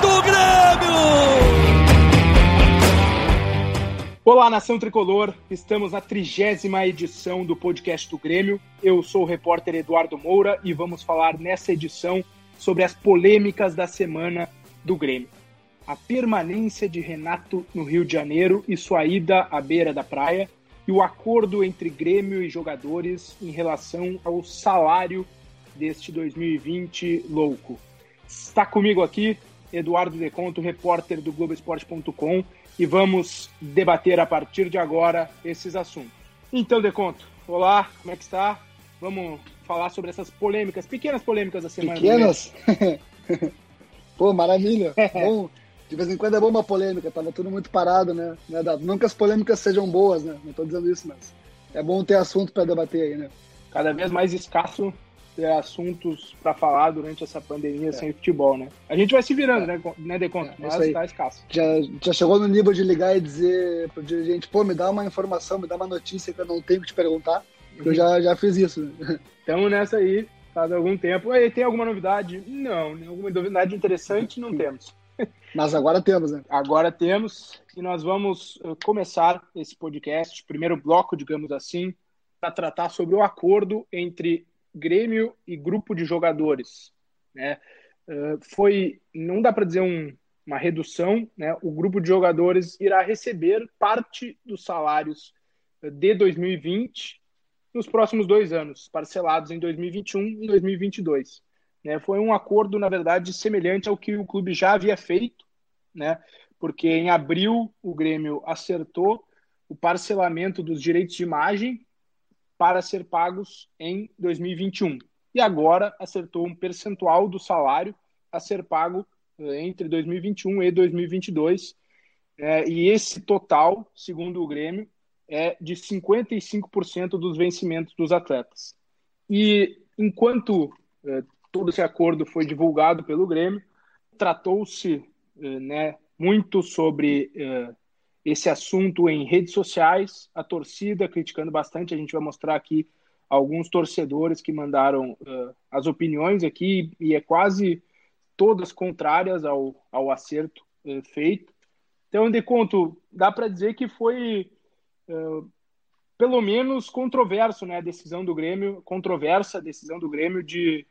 do Grêmio! Olá, nação tricolor! Estamos na trigésima edição do podcast do Grêmio. Eu sou o repórter Eduardo Moura e vamos falar nessa edição sobre as polêmicas da semana do Grêmio. A permanência de Renato no Rio de Janeiro e sua ida à beira da praia e o acordo entre Grêmio e jogadores em relação ao salário deste 2020 louco. Está comigo aqui Eduardo Deconto, repórter do Globoesporte.com e vamos debater a partir de agora esses assuntos. Então, Deconto, olá, como é que está? Vamos falar sobre essas polêmicas, pequenas polêmicas da semana. Pequenas? Pô, maravilha. bom, de vez em quando é bom uma polêmica, tava tudo muito parado, né? né Não que as polêmicas sejam boas, né? Não tô dizendo isso, mas é bom ter assunto para debater aí, né? Cada vez mais escasso ter assuntos para falar durante essa pandemia é. sem futebol, né? A gente vai se virando, é. né, né Deconto? É, mas tá escasso. Já, já chegou no nível de ligar e dizer pro dirigente, pô, me dá uma informação, me dá uma notícia que eu não tenho que te perguntar. Uhum. Eu já, já fiz isso. Estamos nessa aí, faz algum tempo. E tem alguma novidade? Não, alguma novidade interessante não temos. Mas agora temos, né? Agora temos, e nós vamos eh, começar esse podcast, primeiro bloco, digamos assim, para tratar sobre o acordo entre Grêmio e grupo de jogadores. Né? Uh, foi, não dá para dizer um, uma redução, né? o grupo de jogadores irá receber parte dos salários de 2020 nos próximos dois anos, parcelados em 2021 e 2022. Né? Foi um acordo, na verdade, semelhante ao que o clube já havia feito, né? porque em abril o Grêmio acertou o parcelamento dos direitos de imagem para ser pagos em 2021. E agora acertou um percentual do salário a ser pago eh, entre 2021 e 2022. É, e esse total, segundo o Grêmio, é de 55% dos vencimentos dos atletas. E enquanto é, todo esse acordo foi divulgado pelo Grêmio, tratou-se é, né, muito sobre esse assunto em redes sociais, a torcida criticando bastante. A gente vai mostrar aqui alguns torcedores que mandaram uh, as opiniões aqui, e é quase todas contrárias ao, ao acerto uh, feito. Então, de conto, dá para dizer que foi uh, pelo menos controverso né, a decisão do Grêmio, controversa a decisão do Grêmio de,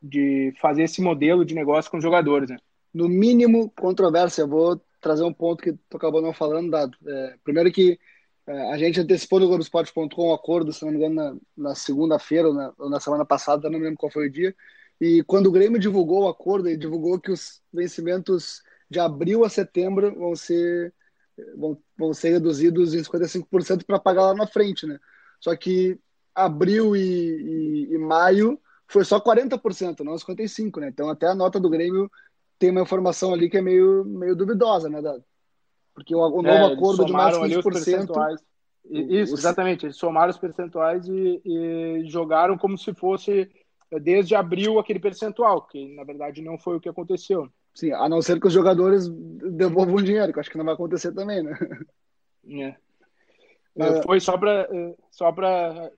de fazer esse modelo de negócio com os jogadores. Né? No mínimo, controvérsia. Eu vou trazer um ponto que tu acabou não falando, Dado. É, primeiro que é, a gente antecipou no Globoesporte.com o um acordo, se não me engano, na, na segunda-feira ou na, na, semana passada, não me lembro qual foi o dia. E quando o Grêmio divulgou o acordo, ele divulgou que os vencimentos de abril a setembro vão ser, vão, vão ser reduzidos em 55% para pagar lá na frente, né? Só que abril e, e, e maio foi só 40%, não 55%, né? Então até a nota do Grêmio tem uma informação ali que é meio, meio duvidosa, né, Dado? Porque o, o novo é, acordo de mais 15%. Isso, exatamente. Eles somaram os percentuais e, e, jogaram como se fosse desde abril aquele percentual, que na verdade não foi o que aconteceu. Sim, a não ser que os jogadores devolvam dinheiro, que acho que não vai acontecer também, né? É. É, foi só para só para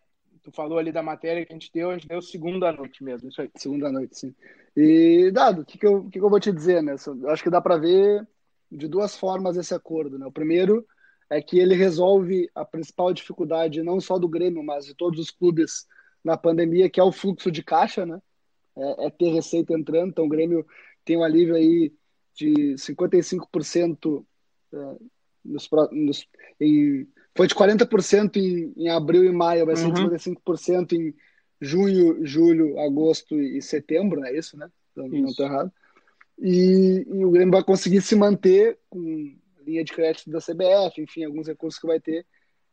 tu falou ali da matéria que a gente deu, a gente deu segunda noite mesmo, isso aí. Segunda noite, sim. E, Dado, o que, que, eu, que, que eu vou te dizer, né? Acho que dá para ver de duas formas esse acordo, né? O primeiro é que ele resolve a principal dificuldade, não só do Grêmio, mas de todos os clubes na pandemia, que é o fluxo de caixa, né? É, é ter receita entrando. Então, o Grêmio tem um alívio aí de 55% é, nos, nos, em, foi de 40% em, em abril e maio, vai ser uhum. de 55% em junho, julho, agosto e setembro, é isso, né? Então, não estou errado. E, e, o Grêmio vai conseguir se manter com linha de crédito da CBF, enfim, alguns recursos que vai ter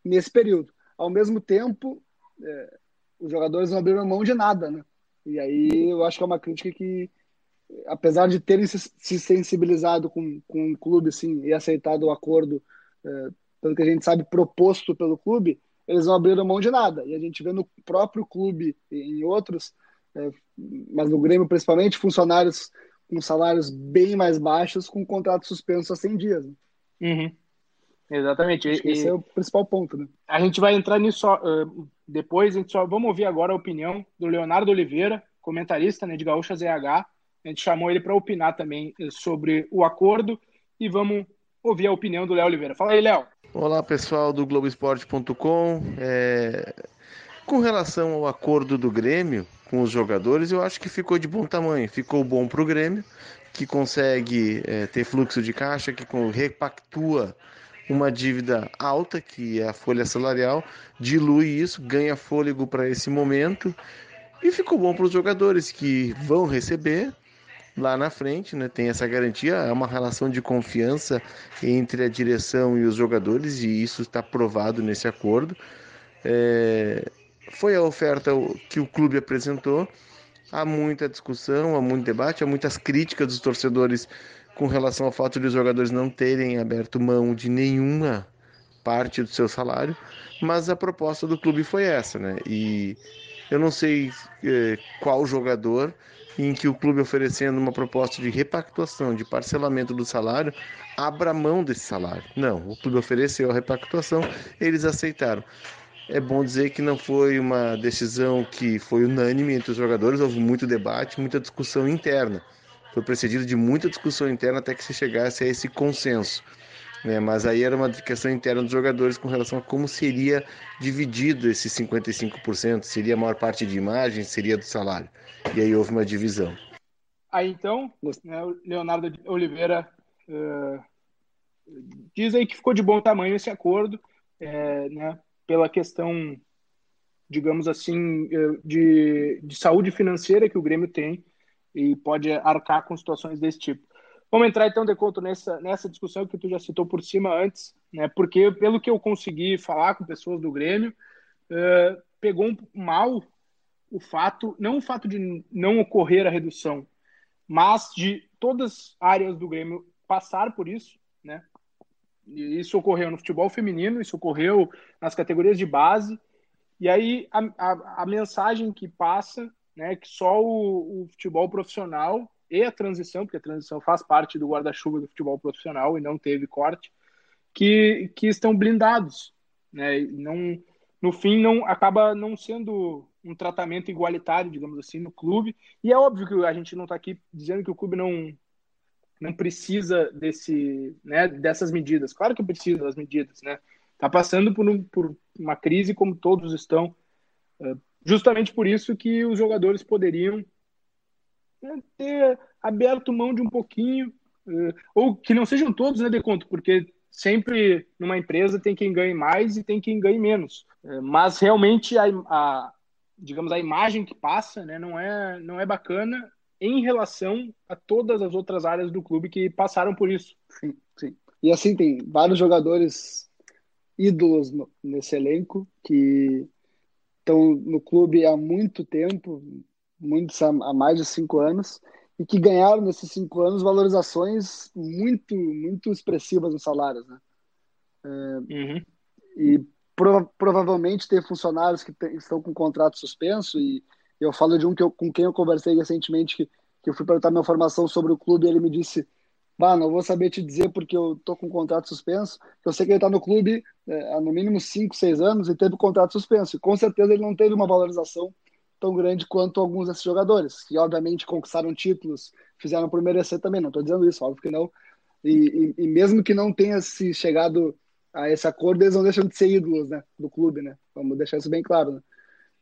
nesse período. Ao mesmo tempo, é, os jogadores não abriram mão de nada, né? E aí eu acho que é uma crítica que, apesar de terem se sensibilizado com, com o clube sim, e aceitado o acordo, é, pelo que a gente sabe, proposto pelo clube, eles não abriram mão de nada. E a gente vê no próprio clube e em outros, é, mas no Grêmio principalmente, funcionários com salários bem mais baixos, com contrato suspenso há 100 dias. Né? Uhum. Exatamente. E, esse é o principal ponto. Né? A gente vai entrar nisso uh, depois, a gente só vamos ouvir agora a opinião do Leonardo Oliveira, comentarista né, de Gaúcha ZH. A gente chamou ele para opinar também sobre o acordo e vamos ouvir a opinião do Léo Oliveira. Fala aí, Léo. Olá, pessoal do Globoesporte.com. É... Com relação ao acordo do Grêmio com os jogadores, eu acho que ficou de bom tamanho. Ficou bom para o Grêmio, que consegue é, ter fluxo de caixa, que repactua uma dívida alta, que é a folha salarial, dilui isso, ganha fôlego para esse momento e ficou bom para os jogadores que vão receber lá na frente, né? Tem essa garantia, é uma relação de confiança entre a direção e os jogadores e isso está provado nesse acordo. É... Foi a oferta que o clube apresentou. Há muita discussão, há muito debate, há muitas críticas dos torcedores com relação ao fato de os jogadores não terem aberto mão de nenhuma parte do seu salário, mas a proposta do clube foi essa, né? E eu não sei eh, qual jogador em que o clube oferecendo uma proposta de repactuação, de parcelamento do salário, abra mão desse salário. Não, o clube ofereceu a repactuação, eles aceitaram. É bom dizer que não foi uma decisão que foi unânime entre os jogadores, houve muito debate, muita discussão interna foi precedido de muita discussão interna até que se chegasse a esse consenso. Né? Mas aí era uma questão interna dos jogadores com relação a como seria dividido esse 55%, seria a maior parte de imagem, seria do salário. E aí houve uma divisão. Aí então, né, Leonardo Oliveira uh, diz aí que ficou de bom tamanho esse acordo, é, né, pela questão, digamos assim, eh, de, de saúde financeira que o Grêmio tem e pode arcar com situações desse tipo. Vamos entrar então, Deconto, nessa, nessa discussão que tu já citou por cima antes, né? Porque, pelo que eu consegui falar com pessoas do Grêmio, uh, pegou um, mal o fato, não o fato de não ocorrer a redução, mas de todas as áreas do Grêmio passar por isso, né? Isso ocorreu no futebol feminino, isso ocorreu nas categorias de base, e aí a, a, a mensagem que passa né, que só o, o, futebol profissional e a transição, porque a transição faz parte do guarda-chuva do futebol profissional e não teve corte, que, que estão blindados, né, não, no fim não acaba não sendo um tratamento igualitário, digamos assim, no clube, e é óbvio que a gente não está aqui dizendo que o clube não não precisa desse, né, dessas medidas. Claro que precisa das medidas, né? Está passando por, um, por uma crise como todos estão, eh, Justamente por isso que os jogadores poderiam ter aberto mão de um pouquinho, eh, ou que não sejam todos, né, de conto, porque sempre numa empresa tem quem ganhe mais e tem quem ganhe menos. Eh, mas realmente a, a digamos a imagem que passa, né, não é não é bacana em relação a todas as outras áreas do clube que passaram por isso. Sim, sim. E assim tem vários jogadores ídolos nesse elenco que estão no clube há muito tempo, muitos há mais de cinco anos, e que ganharam nesses cinco anos valorizações muito, muito expressivas nos salários, né? É, uhum. E pro, provavelmente tem funcionários que tem, estão com contrato suspenso, e eu falo de um que eu, com quem eu conversei recentemente, que, que eu fui perguntar minha formação sobre o clube, e ele me disse Bah, não vou saber te dizer porque eu tô com contrato suspenso. Eu sei que ele está no clube é, há no mínimo 5, 6 anos e teve um contrato suspenso. E com certeza ele não teve uma valorização tão grande quanto alguns desses jogadores, que obviamente conquistaram títulos, fizeram por merecer também. Não estou dizendo isso, óbvio que não. E, e, e, mesmo que não tenha se chegado a esse acordo, eles não deixam de ser ídolos né, do clube, né? Vamos deixar isso bem claro. Né?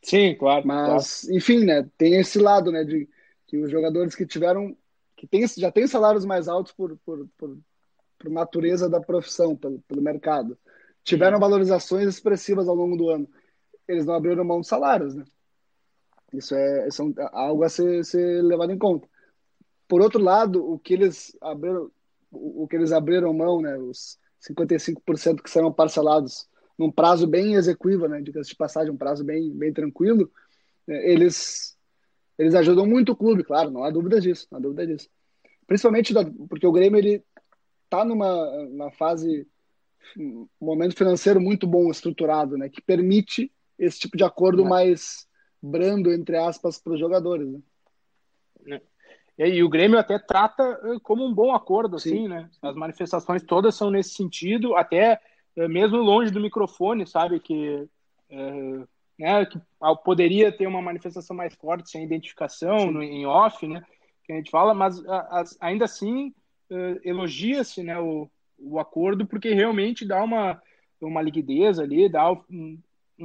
Sim, claro. Mas, claro. enfim, né? Tem esse lado, né? De que os jogadores que tiveram que tem, já tem salários mais altos por, por, por, por natureza da profissão, pelo, pelo mercado. Tiveram valorizações expressivas ao longo do ano. Eles não abriram mão de salários, né? Isso é, isso é algo a ser, ser levado em conta. Por outro lado, o que eles abriram, o que eles abriram mão, né, os 55% que serão parcelados num prazo bem execuível, né, diga-se de passagem, um prazo bem, bem tranquilo, né, eles eles ajudam muito o clube, claro, não há dúvida disso, não há dúvida disso. Principalmente da, porque o Grêmio ele tá numa, numa fase, um momento financeiro muito bom, estruturado, né, que permite esse tipo de acordo é. mais brando, entre aspas, para os jogadores. Né? É. E, o Grêmio até trata eh, como um bom acordo, Sim. assim, né? As manifestações todas são nesse sentido, até eh, mesmo longe do microfone, sabe? Que, é, né, que poderia ter uma manifestação mais forte sem identificação, no, em off, né? Que a gente fala, mas a, a, ainda assim elogia-se né, o, o acordo, porque realmente dá uma, uma liquidez ali, dá um,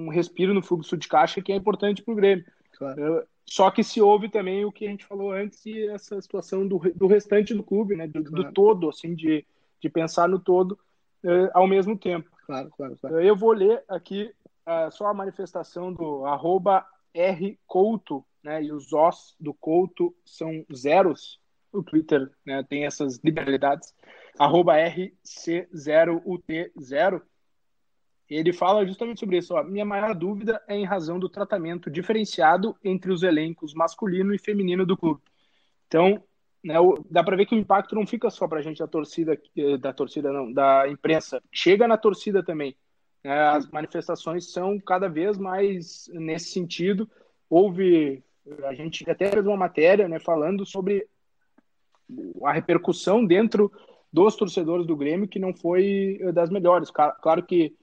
um respiro no fluxo de caixa que é importante para o Grêmio. Claro. Só que se houve também o que a gente falou antes e essa situação do, do restante do clube, né? Do, claro. do todo, assim, de, de pensar no todo uh, ao mesmo tempo. Claro, claro, claro. Eu vou ler aqui uh, só a manifestação do arroba rcouto, né? E os os do Couto são zeros. O Twitter né, tem essas liberalidades. Arroba RC0UT0 ele fala justamente sobre isso. Ó. Minha maior dúvida é em razão do tratamento diferenciado entre os elencos masculino e feminino do clube. Então, né, o, dá para ver que o impacto não fica só para a gente da torcida, eh, da torcida não, da imprensa, chega na torcida também. Né, as manifestações são cada vez mais nesse sentido. Houve, a gente até fez uma matéria né, falando sobre a repercussão dentro dos torcedores do Grêmio que não foi eh, das melhores. Claro que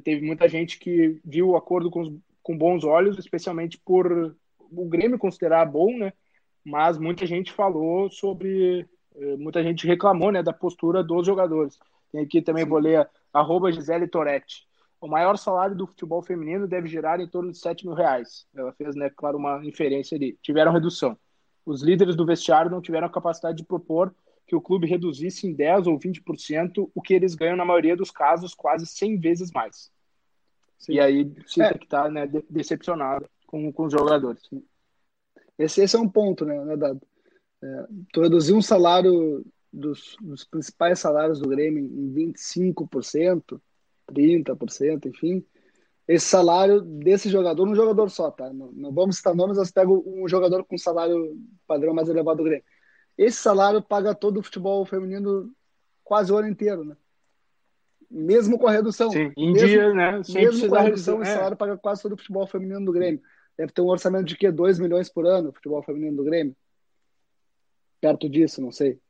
teve muita gente que viu o acordo com, com bons olhos, especialmente por o Grêmio considerar bom, né? Mas muita gente falou sobre, eh, muita gente reclamou, né, da postura dos jogadores. Tem aqui também, Sim. vou ler, arroba Gisele Toretti. O maior salário do futebol feminino deve gerar em torno de 7 mil reais. Ela fez, né, claro, uma inferência ali. Tiveram redução. Os líderes do vestiário não tiveram a capacidade de propor que o clube reduzisse em 10% ou 20% o que eles ganham na maioria dos casos, quase 100 vezes mais. Sim. E aí sinta é. que está né, decepcionado com, com os jogadores. Esse, esse é um ponto, né, né Dado? É, tu reduzir um salário dos, dos principais salários do Grêmio em 25%, 30%, enfim, esse salário desse jogador, um jogador só, tá? Não, não vamos citar nomes, mas pego um jogador com salário padrão mais elevado do Grêmio esse salário paga todo o futebol feminino quase o ano inteiro, né? Mesmo com a redução. Sim, em mesmo, dia, né? Sem mesmo com a redução, esse é. salário paga quase todo o futebol feminino do Grêmio. Deve ter um orçamento de quê? 2 milhões por ano, o futebol feminino do Grêmio? Perto disso, não sei.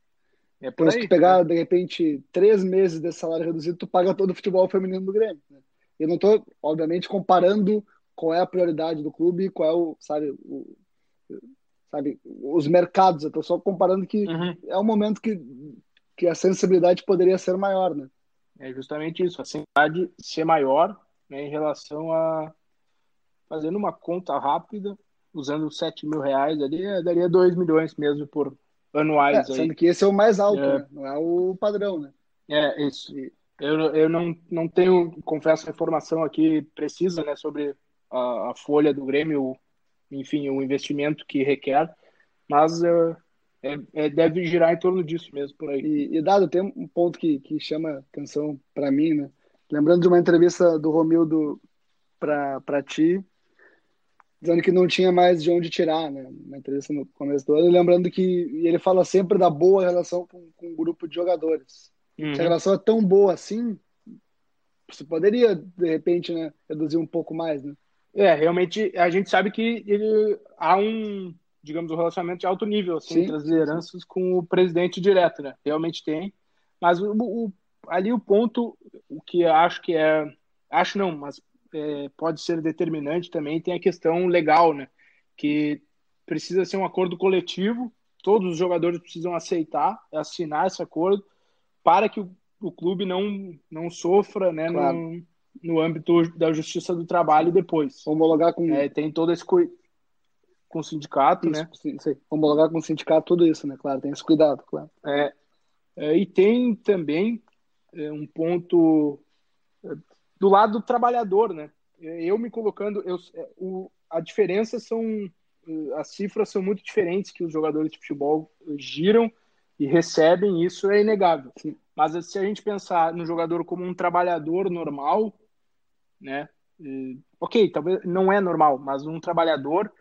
É então, aí, se tu pegar, né? de repente, três meses desse salário reduzido, tu paga todo o futebol feminino do Grêmio. Né? Eu não estou, obviamente, comparando qual é a prioridade do clube, qual é o, sabe, o, sabe, os mercados. Eu estou só comparando que uhum. é um momento que, que a sensibilidade poderia ser maior, né? É justamente isso, a sensibilidade ser maior né, em relação a fazendo uma conta rápida, usando 7 mil reais ali, é, daria 2 milhões mesmo por anuais. É, sendo aí. que esse é o mais alto, é, né? não é o padrão, né? É, isso. Eu, eu não, não tenho, confesso, a informação aqui precisa né, sobre a, a folha do Grêmio, enfim, o investimento que requer, mas é, é, é, deve girar em torno disso mesmo por aí. E, e dado tem um ponto que, que chama atenção para mim, né? Lembrando de uma entrevista do Romildo para ti, dizendo que não tinha mais de onde tirar, né? Na entrevista no começo do ano, lembrando que ele fala sempre da boa relação com, com o grupo de jogadores. Uhum. Se a relação é tão boa assim, você poderia, de repente, né, reduzir um pouco mais, né? É, realmente a gente sabe que ele, há um, digamos, um relacionamento de alto nível assim, entre as lideranças com o presidente direto, né? Realmente tem. Mas o, o, ali o ponto, o que acho que é. Acho não, mas é, pode ser determinante também, tem a questão legal, né? Que precisa ser um acordo coletivo, todos os jogadores precisam aceitar, assinar esse acordo, para que o, o clube não, não sofra, né? Claro. Não, no âmbito da justiça do trabalho depois. Homologar com. É, tem todo esse cu... com o sindicato, isso, né? Sim, sim. Homologar com o sindicato, tudo isso, né? Claro, tem esse cuidado, claro. É, é e tem também é, um ponto é, do lado do trabalhador, né? É, eu me colocando, eu, é, o, a diferença são, as cifras são muito diferentes que os jogadores de futebol giram e recebem, isso é inegável. Sim. Mas se a gente pensar no jogador como um trabalhador normal, né? ok, talvez não é normal, mas um trabalhador,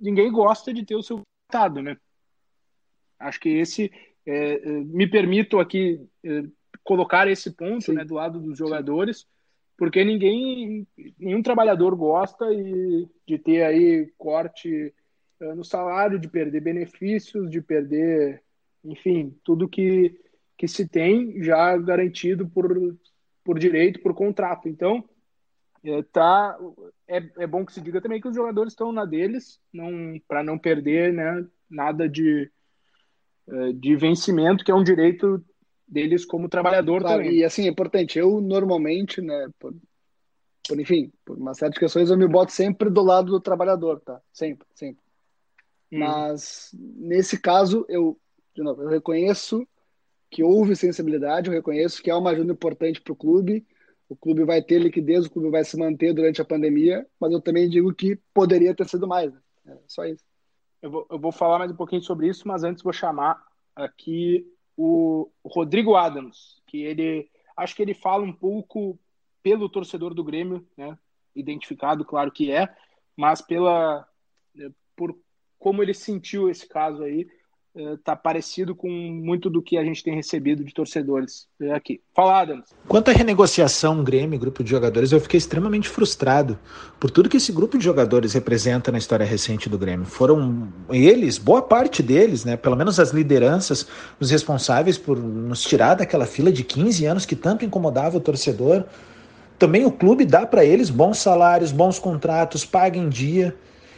ninguém gosta de ter o seu resultado, né? Acho que esse é, é, me permito aqui é, colocar esse ponto né, do lado dos jogadores, porque ninguém, nenhum trabalhador gosta de ter aí corte é, no salário, de perder benefícios, de perder, enfim, tudo que, que se tem já garantido por, por direito, por contrato. Então, é, tá, é, é bom que se diga também que os jogadores estão na deles, não para não perder né, nada de, é, de vencimento, que é um direito deles como trabalhador claro, também. E assim, é importante, eu normalmente, né, por, por, enfim, por uma série de questões, eu me boto sempre do lado do trabalhador, tá? Sempre, sempre. Hum. Mas nesse caso, eu, de novo, eu reconheço que houve sensibilidade, eu reconheço que é uma ajuda importante para o clube, o clube vai ter liquidez, o clube vai se manter durante a pandemia, mas eu também digo que poderia ter sido mais. Né? É só isso. Eu vou, eu vou falar mais um pouquinho sobre isso, mas antes vou chamar aqui o Rodrigo Adams, que ele acho que ele fala um pouco pelo torcedor do Grêmio, né? Identificado, claro que é, mas pela por como ele sentiu esse caso aí está parecido com muito do que a gente tem recebido de torcedores aqui. Fala, Adams. Quanto à renegociação Grêmio, grupo de jogadores, eu fiquei extremamente frustrado por tudo que esse grupo de jogadores representa na história recente do Grêmio. Foram eles, boa parte deles, né, pelo menos as lideranças, os responsáveis por nos tirar daquela fila de 15 anos que tanto incomodava o torcedor. Também o clube dá para eles bons salários, bons contratos, paga em dia.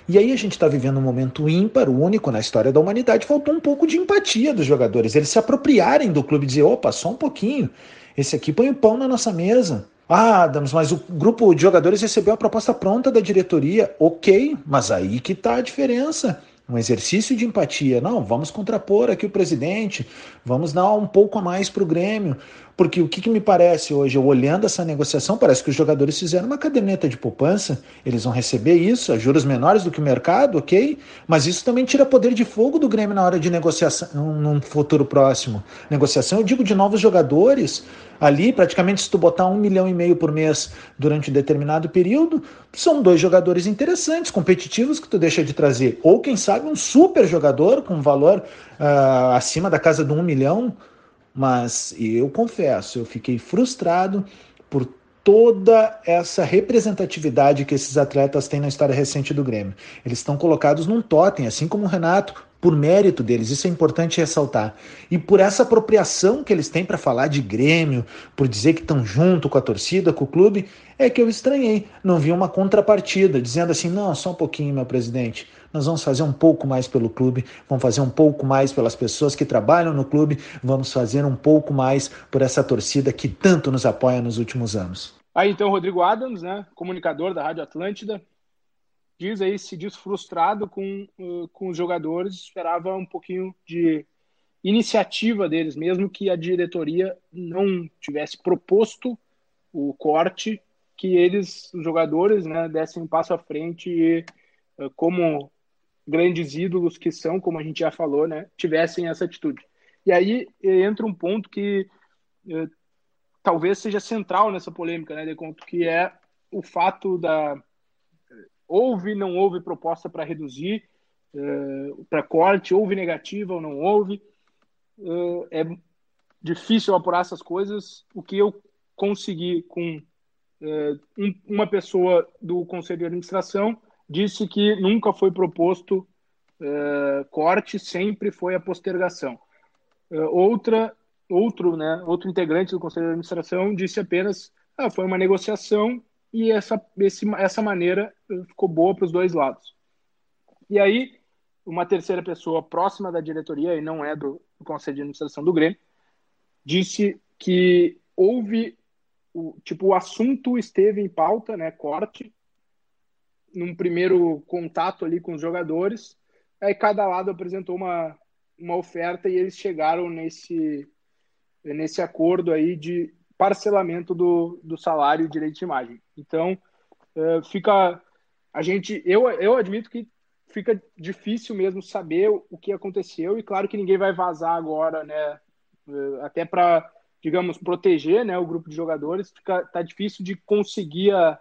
E aí a gente está vivendo um momento ímpar, único na história da humanidade. Faltou um pouco de empatia dos jogadores, eles se apropriarem do clube e dizer: opa, só um pouquinho, esse aqui põe o pão na nossa mesa. Ah, Adams, mas o grupo de jogadores recebeu a proposta pronta da diretoria. Ok, mas aí que está a diferença um exercício de empatia. Não, vamos contrapor aqui o presidente, vamos dar um pouco a mais para o Grêmio. Porque o que, que, me parece hoje, eu olhando essa negociação, parece que os jogadores fizeram uma caderneta de poupança, eles vão receber isso a juros menores do que o mercado, ok? Mas isso também tira poder de fogo do Grêmio na hora de negociação num futuro próximo. Negociação, eu digo de novos jogadores, ali, praticamente, se tu botar um milhão e meio por mês durante um determinado período, são dois jogadores interessantes, competitivos, que tu deixa de trazer. Ou, quem sabe, um super jogador com valor uh, acima da casa de um milhão mas eu confesso, eu fiquei frustrado por toda essa representatividade que esses atletas têm na história recente do Grêmio. Eles estão colocados num totem, assim como o Renato, por mérito deles, isso é importante ressaltar. E por essa apropriação que eles têm para falar de Grêmio, por dizer que estão junto com a torcida, com o clube, é que eu estranhei. Não vi uma contrapartida, dizendo assim: não, só um pouquinho, meu presidente. Nós vamos fazer um pouco mais pelo clube, vamos fazer um pouco mais pelas pessoas que trabalham no clube, vamos fazer um pouco mais por essa torcida que tanto nos apoia nos últimos anos. Aí então, Rodrigo Adams, né, comunicador da Rádio Atlântida, diz aí, se diz frustrado com, uh, com os jogadores, esperava um pouquinho de iniciativa deles, mesmo que a diretoria não tivesse proposto o corte, que eles, os jogadores, né, dessem um passo à frente e, uh, como grandes ídolos que são, como a gente já falou, né, tivessem essa atitude. E aí entra um ponto que eh, talvez seja central nessa polêmica, né, de conto, que é o fato da houve, não houve proposta para reduzir, eh, para corte, houve negativa ou não houve. Eh, é difícil apurar essas coisas. O que eu consegui com um, uma pessoa do conselho de administração disse que nunca foi proposto uh, corte, sempre foi a postergação. Uh, outra, outro, né, outro integrante do conselho de administração disse apenas, ah, foi uma negociação e essa, esse, essa maneira ficou boa para os dois lados. E aí, uma terceira pessoa próxima da diretoria, e não é do, do conselho de administração do Grêmio, disse que houve o tipo o assunto esteve em pauta, né, corte, num primeiro contato ali com os jogadores. Aí cada lado apresentou uma, uma oferta e eles chegaram nesse, nesse acordo aí de parcelamento do, do salário e direito de imagem. Então, uh, fica. A gente. Eu, eu admito que fica difícil mesmo saber o que aconteceu e claro que ninguém vai vazar agora, né? Uh, até para, digamos, proteger né, o grupo de jogadores, fica, tá difícil de conseguir a,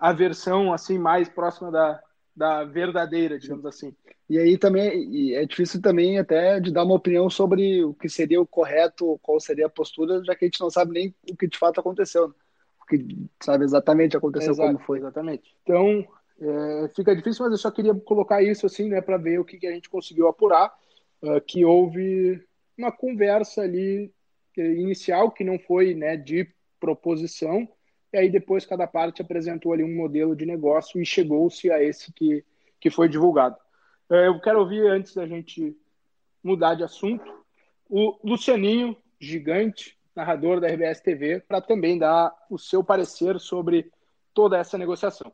a versão assim mais próxima da, da verdadeira, digamos assim. E aí também é difícil também até de dar uma opinião sobre o que seria o correto, qual seria a postura, já que a gente não sabe nem o que de fato aconteceu, né? o que sabe exatamente aconteceu Exato, como foi. Exatamente. Então é, fica difícil, mas eu só queria colocar isso assim, né, para ver o que, que, a gente conseguiu apurar, uh, que houve uma conversa ali eh, inicial que não foi, né, de proposição, e aí depois cada parte apresentou ali um modelo de negócio e chegou-se a esse que, que foi divulgado. Eh, eu quero ouvir, antes da gente mudar de assunto, o Lucianinho, gigante, narrador da RBS TV, para também dar o seu parecer sobre toda essa negociação.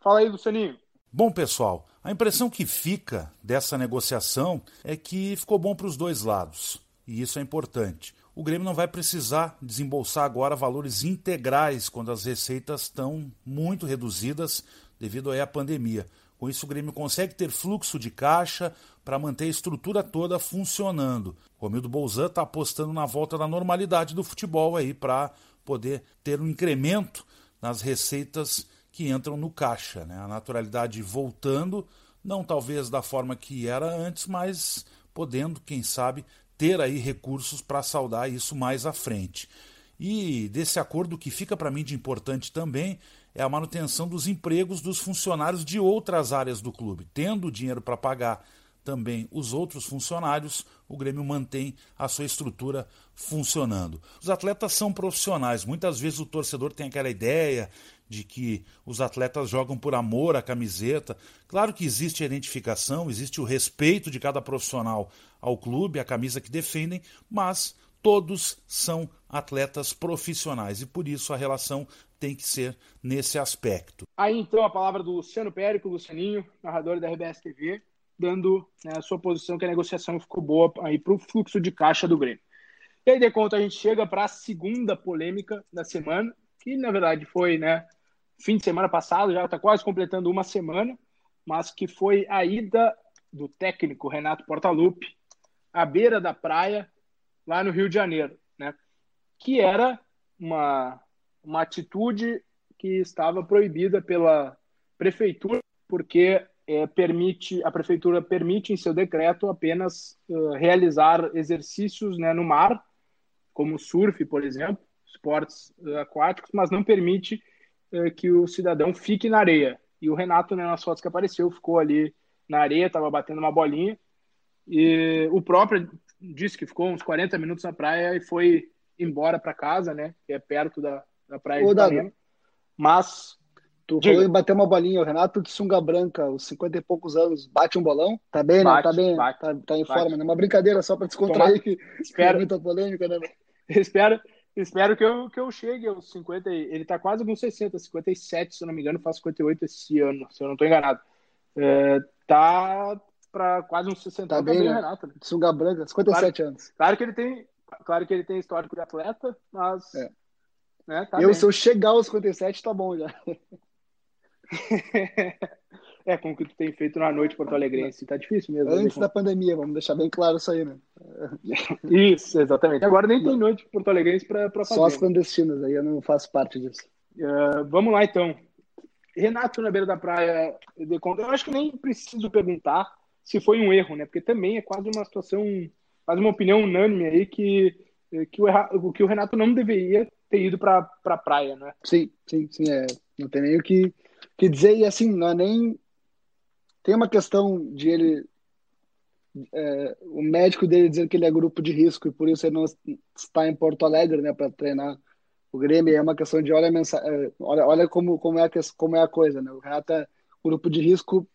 Fala aí, Lucianinho. Bom, pessoal, a impressão que fica dessa negociação é que ficou bom para os dois lados, e isso é importante. O Grêmio não vai precisar desembolsar agora valores integrais quando as receitas estão muito reduzidas devido à pandemia. Com isso, o Grêmio consegue ter fluxo de caixa para manter a estrutura toda funcionando. O Romildo Bolzan está apostando na volta da normalidade do futebol aí para poder ter um incremento nas receitas que entram no caixa. Né? A naturalidade voltando, não talvez da forma que era antes, mas podendo, quem sabe, ter aí recursos para saldar isso mais à frente. E desse acordo que fica para mim de importante também é a manutenção dos empregos dos funcionários de outras áreas do clube. Tendo dinheiro para pagar também os outros funcionários, o Grêmio mantém a sua estrutura funcionando. Os atletas são profissionais, muitas vezes o torcedor tem aquela ideia de que os atletas jogam por amor à camiseta. Claro que existe a identificação, existe o respeito de cada profissional ao clube, à camisa que defendem, mas todos são atletas profissionais e por isso a relação tem que ser nesse aspecto. Aí então a palavra do Luciano Périco, Lucianinho, narrador da RBS TV dando né, a sua posição que a negociação ficou boa aí para o fluxo de caixa do Grêmio. E aí, de conta, a gente chega para a segunda polêmica da semana, que na verdade foi né, fim de semana passado, já está quase completando uma semana, mas que foi a ida do técnico Renato Portaluppi à beira da praia, lá no Rio de Janeiro, né? que era uma, uma atitude que estava proibida pela prefeitura, porque é, permite a prefeitura permite em seu decreto apenas uh, realizar exercícios né, no mar, como surf, por exemplo, esportes uh, aquáticos, mas não permite uh, que o cidadão fique na areia. E o Renato, né, nas fotos que apareceu, ficou ali na areia, estava batendo uma bolinha. E o próprio disse que ficou uns 40 minutos na praia e foi embora para casa, né, que é perto da, da praia Ô, de Ipanema. Mas Tu Diga. falou em bater uma bolinha. O Renato de sunga branca, os 50 e poucos anos, bate um bolão? Tá bem, bate, né? Tá bem, bate, tá, tá em bate. forma, né? Uma brincadeira só para descontrair que espero, muita polêmica, né? espero, espero que eu, que eu chegue aos 50. Ele tá quase com 60, 57, se eu não me engano, faz 58 esse ano, se eu não tô enganado. É, tá para quase uns 60 tá bem, né? Renato. Né? Sunga branca, 57 claro, anos. Claro que ele tem, claro que ele tem histórico de atleta, mas é. Né, tá eu, bem. se eu chegar aos 57, tá bom já. é, com o que tu tem feito na noite Porto Alegrense, tá difícil mesmo. Né, Antes da pandemia, vamos deixar bem claro isso aí, né? Isso, exatamente. Agora nem tem noite Porto Alegrense para fazer. Só as clandestinas, aí eu não faço parte disso. Uh, vamos lá então. Renato na beira da praia, eu acho que nem preciso perguntar se foi um erro, né? Porque também é quase uma situação, quase uma opinião unânime aí que, que, o, que o Renato não deveria ter ido para a praia, né? Sim, sim, sim. É, não tem nem o que, que dizer, e assim, não é nem. Tem uma questão de ele. É, o médico dele dizer que ele é grupo de risco e por isso ele não está em Porto Alegre né, para treinar o Grêmio. É uma questão de olha, mensa, é, olha, olha como, como, é a, como é a coisa. Né? O Renato é grupo de risco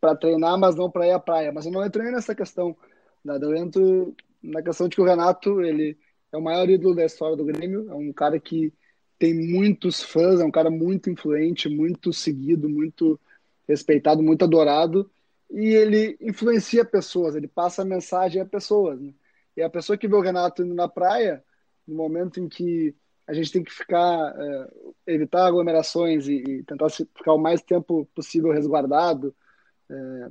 para treinar, mas não para ir à praia. Mas eu não entro nem nessa questão. Né? Eu entro na questão de que o Renato ele é o maior ídolo da história do Grêmio. É um cara que tem muitos fãs, é um cara muito influente, muito seguido, muito respeitado, muito adorado, e ele influencia pessoas, ele passa a mensagem a pessoas. Né? E a pessoa que vê o Renato indo na praia, no momento em que a gente tem que ficar, é, evitar aglomerações e, e, tentar ficar o mais tempo possível resguardado, é,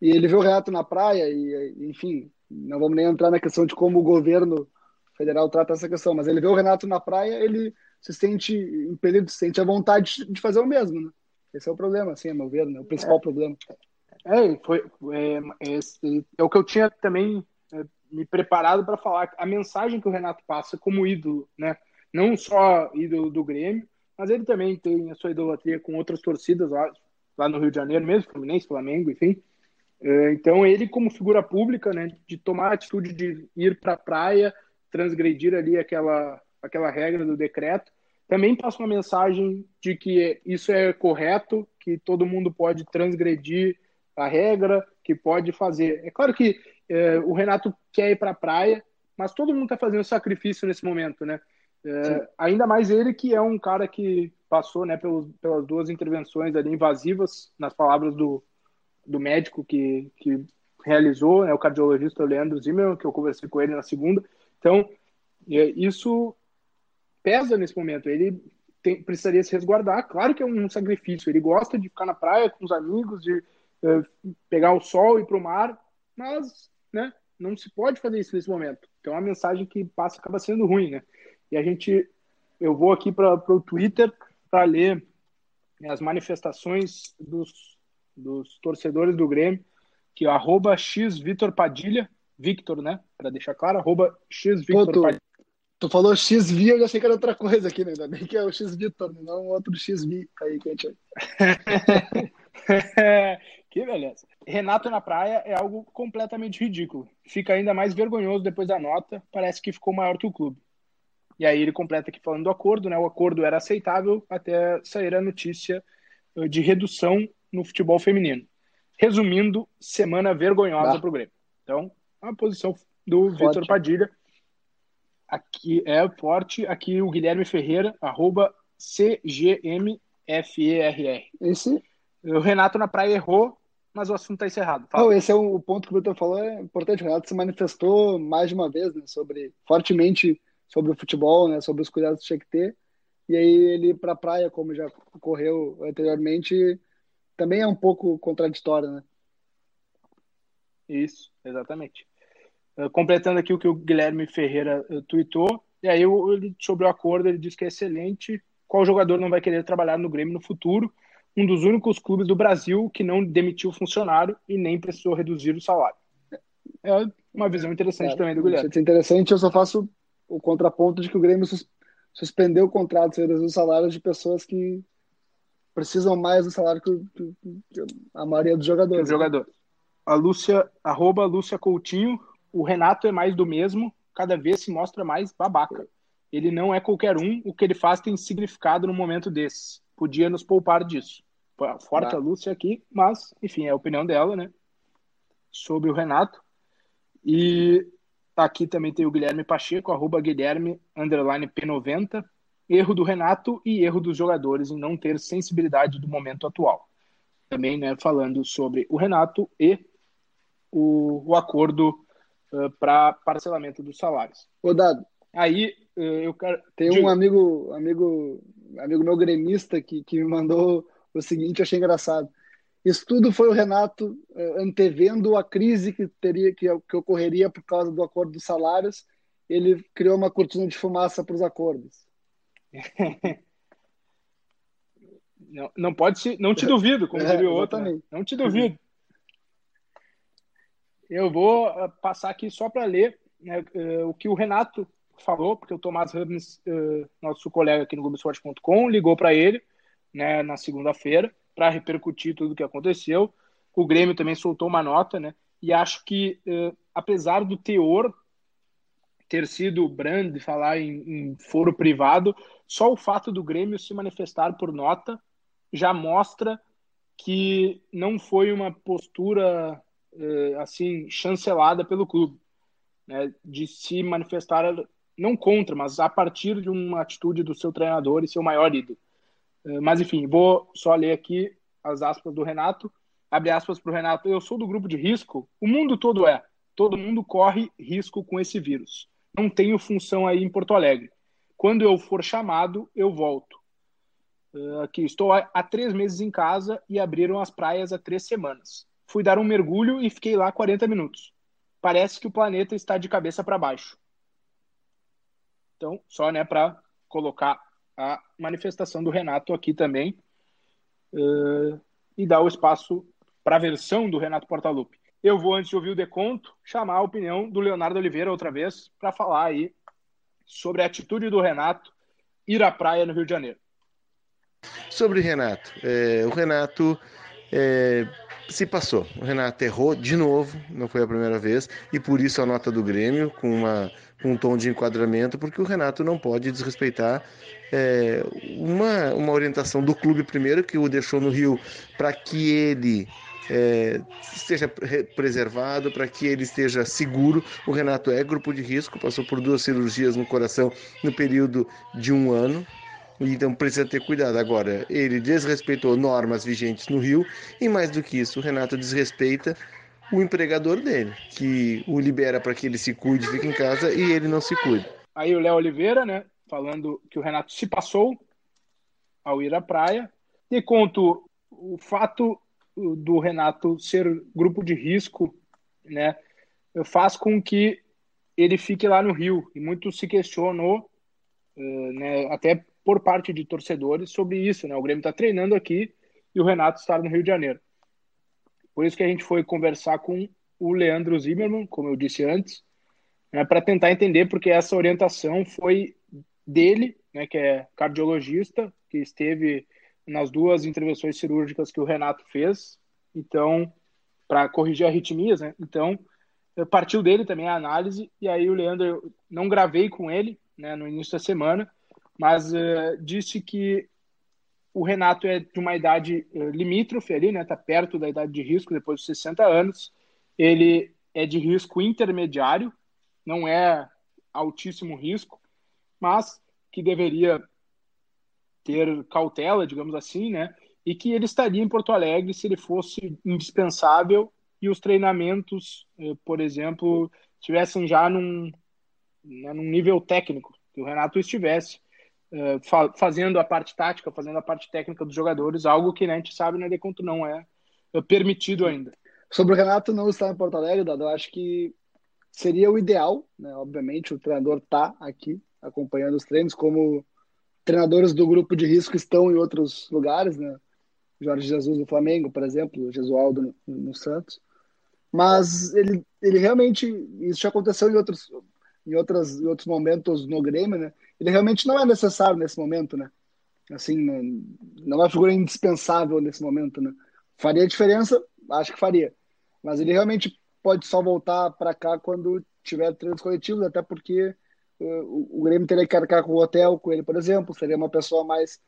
e ele vê o Renato na praia, e enfim, não vamos nem entrar na questão de como o governo federal trata essa questão, mas ele vê o Renato na praia, ele se sente impelido, se sente a vontade de fazer o mesmo, né? Esse é o problema, assim, a meu ver, né? o principal é. problema. É, foi, é, é, é, o que eu tinha também é, me preparado para falar. A mensagem que o Renato passa como ídolo, né? Não só ídolo do Grêmio, mas ele também tem a sua idolatria com outras torcidas lá, lá no Rio de Janeiro mesmo, Fluminense, Flamengo, enfim. É, então ele como figura pública, né, de tomar a atitude de ir para a praia, transgredir ali aquela aquela regra do decreto, também passa uma mensagem de que isso é correto, que todo mundo pode transgredir a regra, que pode fazer. É claro que é, o Renato quer ir para a praia, mas todo mundo está fazendo sacrifício nesse momento, né? É, ainda mais ele que é um cara que passou, né, pelos, pelas duas intervenções ali invasivas, nas palavras do, do médico que, que realizou, né, o cardiologista Leandro Zimmermann, que eu conversei com ele na segunda. Então, é, isso pesa nesse momento. Ele tem, precisaria se resguardar. Claro que é um sacrifício. Ele gosta de ficar na praia com os amigos, de uh, pegar o sol e ir para o mar, mas né, não se pode fazer isso nesse momento. Então a mensagem que passa acaba sendo ruim, né? E a gente, eu vou aqui para o Twitter para ler né, as manifestações dos, dos torcedores do Grêmio, que é arroba x Vitor Padilha, Victor, né? Para deixar claro, arroba x Vitor Padilha. Tu falou XV, eu já achei que era outra coisa aqui, né? Ainda bem que é o X Vitor, não outro XV aí que a gente. que beleza. Renato na praia é algo completamente ridículo. Fica ainda mais vergonhoso depois da nota. Parece que ficou maior que o clube. E aí ele completa aqui falando do acordo, né? O acordo era aceitável até sair a notícia eh, de redução no futebol feminino. Resumindo, semana vergonhosa ah. para o Grêmio. Então, a posição do Vitor Padilha Aqui é forte. Aqui o Guilherme Ferreira, arroba CGMFERR. Esse? O Renato na praia errou, mas o assunto está encerrado. Não, esse é o ponto que o Vitor falou, é importante. O Renato se manifestou mais de uma vez, né, sobre, fortemente sobre o futebol, né, sobre os cuidados que tinha que ter. E aí ele para a praia, como já ocorreu anteriormente, também é um pouco contraditório, né? Isso, exatamente. Eh, completando aqui o que o Guilherme Ferreira uh, tweetou, e aí ele, sobre o acordo ele diz que é excelente, qual jogador não vai querer trabalhar no Grêmio no futuro, um dos únicos clubes do Brasil que não demitiu funcionário e nem precisou reduzir o salário. É uma visão interessante é, também do Guilherme. É interessante, eu só faço o contraponto de que o Grêmio sus suspendeu o contrato e reduziu o salário de pessoas que precisam mais do salário que, que, que a maioria dos jogadores. Que jogador. A Lúcia, arroba Lúcia Coutinho, o Renato é mais do mesmo, cada vez se mostra mais babaca. Ele não é qualquer um, o que ele faz tem significado no momento desse. Podia nos poupar disso. Forte a Lúcia aqui, mas, enfim, é a opinião dela, né? Sobre o Renato. E aqui também tem o Guilherme Pacheco, arroba Guilherme, underline P90. Erro do Renato e erro dos jogadores em não ter sensibilidade do momento atual. Também, né, falando sobre o Renato e o, o acordo uh, para parcelamento dos salários. Ô, Dado. Aí uh, eu quero. Tem um amigo, amigo, amigo meu gremista que, que me mandou o seguinte, eu achei engraçado. Isso tudo foi o Renato uh, antevendo a crise que teria que, que ocorreria por causa do acordo dos salários. Ele criou uma cortina de fumaça para os acordos. não, não pode se, não te duvido, como é, diria o outro. Né? Não te duvido. Eu vou ah, passar aqui só para ler né, uh, o que o Renato falou, porque o Tomás Rubens, uh, nosso colega aqui no Globoesporte.com, ligou para ele né, na segunda-feira para repercutir tudo o que aconteceu. O Grêmio também soltou uma nota, né? E acho que, apesar do teor ter sido brand, falar em, em foro privado, só o fato do Grêmio se manifestar por nota já mostra que não foi uma postura eh, assim chancelada pelo clube, né, de se manifestar não contra, mas a partir de uma atitude do seu treinador e seu maior ídolo. Eh, mas enfim, vou só ler aqui as aspas do Renato. Abre aspas para o Renato. Eu sou do grupo de risco. O mundo todo é. Todo mundo corre risco com esse vírus. Não tenho função aí em Porto Alegre. Quando eu for chamado, eu volto. Uh, aqui estou há três meses em casa e abriram as praias há três semanas fui dar um mergulho e fiquei lá 40 minutos. Parece que o planeta está de cabeça para baixo. Então, só né, para colocar a manifestação do Renato aqui também. uh, e dar o espaço para a versão do Renato Portaluppi. Eu vou, antes de ouvir o deconto, chamar a opinião do Leonardo Oliveira outra vez para falar aí sobre a atitude do Renato ir à praia no Rio de Janeiro. Sobre o Renato, é, o Renato é, se passou. O Renato errou de novo, não foi a primeira vez, e por isso a nota do Grêmio com, uma, com um tom de enquadramento, porque o Renato não pode desrespeitar é, uma, uma orientação do clube primeiro, que o deixou no Rio para que ele é, esteja preservado, para que ele esteja seguro. O Renato é grupo de risco, passou por duas cirurgias no coração no período de um ano, então precisa ter cuidado. Agora, ele desrespeitou normas vigentes no Rio e mais do que isso, o Renato desrespeita o empregador dele, que o libera para que ele se cuide, fique em casa e ele não se cuida. Aí o Léo Oliveira, né, falando que o Renato se passou ao ir à praia. E conto o fato do Renato ser grupo de risco, né, faz com que ele fique lá no Rio. E muito se questionou, eh, né, até por parte de torcedores sobre isso, né? O Grêmio está treinando aqui e o Renato está no Rio de Janeiro. Por isso que a gente foi conversar com o Leandro Zimmermann, como eu disse antes, né, para tentar entender porque essa orientação foi dele, né, que é cardiologista, que esteve nas duas intervenções cirúrgicas que o Renato fez, então para corrigir arritmias, né? Então partiu dele também a análise e aí o Leandro eu não gravei com ele, né, no início da semana, mas uh, disse que o Renato é de uma idade uh, limítrofe ali, né? Tá perto da idade de risco, depois dos 60 anos. Ele é de risco intermediário, não é altíssimo risco, mas que deveria ter cautela, digamos assim, né? E que ele estaria em Porto Alegre se ele fosse indispensável e os treinamentos, uh, por exemplo, estivessem já num, né, num nível técnico, que o Renato estivesse uh, fa fazendo a parte tática, fazendo a parte técnica dos jogadores, algo que né, a gente sabe no Deconto não é, é permitido ainda. Sobre o Renato não estar em Porto Alegre, Dado, eu acho que seria o ideal, né? Obviamente, o treinador está aqui acompanhando os treinos, como treinadores do grupo de risco estão em outros lugares, né? Jorge Jesus no Flamengo, por exemplo, Jesualdo no, no Santos. Mas ele, ele realmente, isso já aconteceu em outros, em, outras, em outros momentos no Grêmio, né? Ele realmente não é necessário nesse momento, né? Assim, não é uma figura indispensável nesse momento, né? Faria diferença? Acho que faria. Mas ele realmente pode só voltar para cá quando tiver treinos coletivos, até porque uh, o, Grêmio teria que arcar com o hotel com ele, por exemplo, seria uma pessoa mais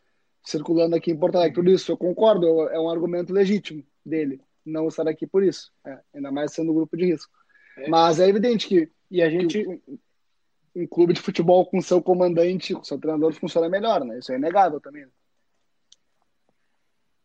circulando aqui em Porto Alegre. Tudo isso eu concordo, é um argumento legítimo dele não estar aqui por isso, é, ainda mais sendo um grupo de risco. É. Mas é evidente que e a gente que, um clube de futebol com seu comandante, com seu treinador, funciona melhor, né? Isso é inegável também.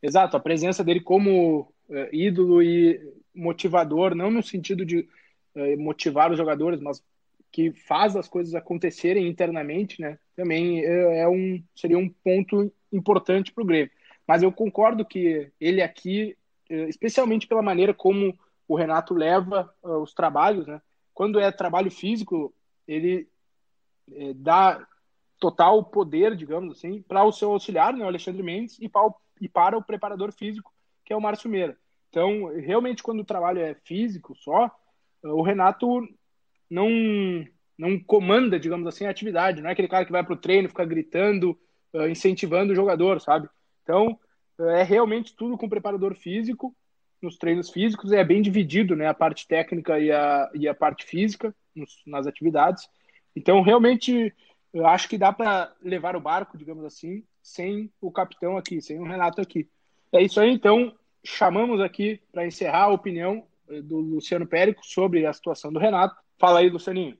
Exato, a presença dele como é, ídolo e motivador, não no sentido de é, motivar os jogadores, mas que faz as coisas acontecerem internamente, né? Também é, é um seria um ponto importante para o Grêmio. Mas eu concordo que ele aqui, especialmente pela maneira como o Renato leva uh, os trabalhos, né? Quando é trabalho físico, ele é, dá total poder, digamos assim, para o seu auxiliar, né, o Alexandre Mendes, e para, o, e para o preparador físico, que é o Márcio Meira. Então, realmente, quando o trabalho é físico só, o Renato não, não comanda, digamos assim, a atividade. Não é aquele cara que vai para o treino, fica gritando, uh, incentivando o jogador, sabe? Então, é realmente tudo com o preparador físico, nos treinos físicos, é bem dividido, né? A parte técnica e a, e a parte física nos, nas atividades. Então, realmente, eu acho que dá para levar o barco, digamos assim, sem o capitão aqui, sem o Renato aqui. É isso aí, então, chamamos aqui para encerrar a opinião eh, do Luciano Périco sobre a situação do Renato. Fala aí, Lucianinho.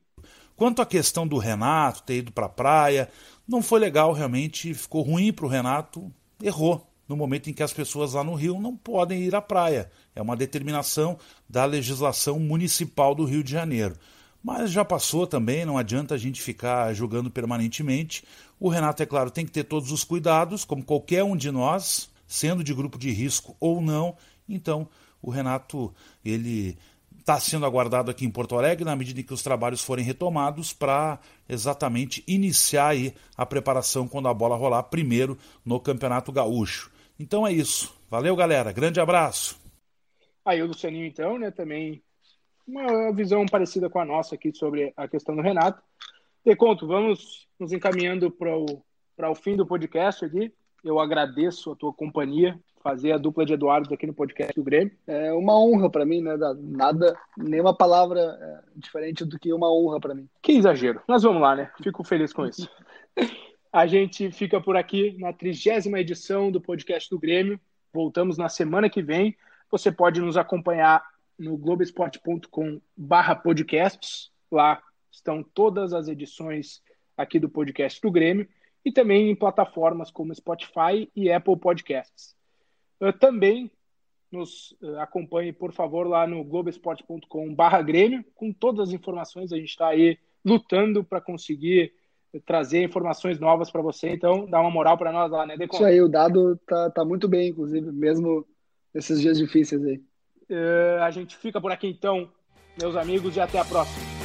Quanto à questão do Renato ter ido para a praia, não foi legal realmente, ficou ruim para o Renato, errou no momento em que as pessoas lá no Rio não podem ir à praia. É uma determinação da legislação municipal do Rio de Janeiro. Mas já passou também, não adianta a gente ficar jogando permanentemente. O Renato, é claro, tem que ter todos os cuidados, como qualquer um de nós, sendo de grupo de risco ou não. Então, o Renato, ele está sendo aguardado aqui em Porto Alegre na medida em que os trabalhos forem retomados para exatamente iniciar aí a preparação quando a bola rolar primeiro no Campeonato Gaúcho. Então é isso. Valeu, galera. Grande abraço. Aí o Lucianinho, então, né, também uma visão parecida com a nossa aqui sobre a questão do Renato. Deconto, vamos nos encaminhando para o, fim do podcast aqui. Eu agradeço a tua companhia, fazer a dupla de Eduardo aqui no podcast do Grêmio. É uma honra para mim, né? Nada, nenhuma palavra é, diferente do que uma honra para mim. Que exagero. Mas vamos lá, né? Fico feliz com isso. A gente fica por aqui na trigésima edição do podcast do Grêmio. Voltamos na semana que vem. Você pode nos acompanhar no globesport.com/podcasts. Lá estão todas as edições aqui do podcast do Grêmio e também em plataformas como Spotify e Apple Podcasts. Uh, também nos uh, acompanhe, por favor, lá no globesport.com.br Grêmio, com todas as informações. A gente está aí lutando para conseguir trazer informações novas para você. Então, dá uma moral para nós lá, né? Isso aí, o dado tá, tá muito bem, inclusive, mesmo nesses dias difíceis aí. Uh, a gente fica por aqui, então, meus amigos, e até a próxima.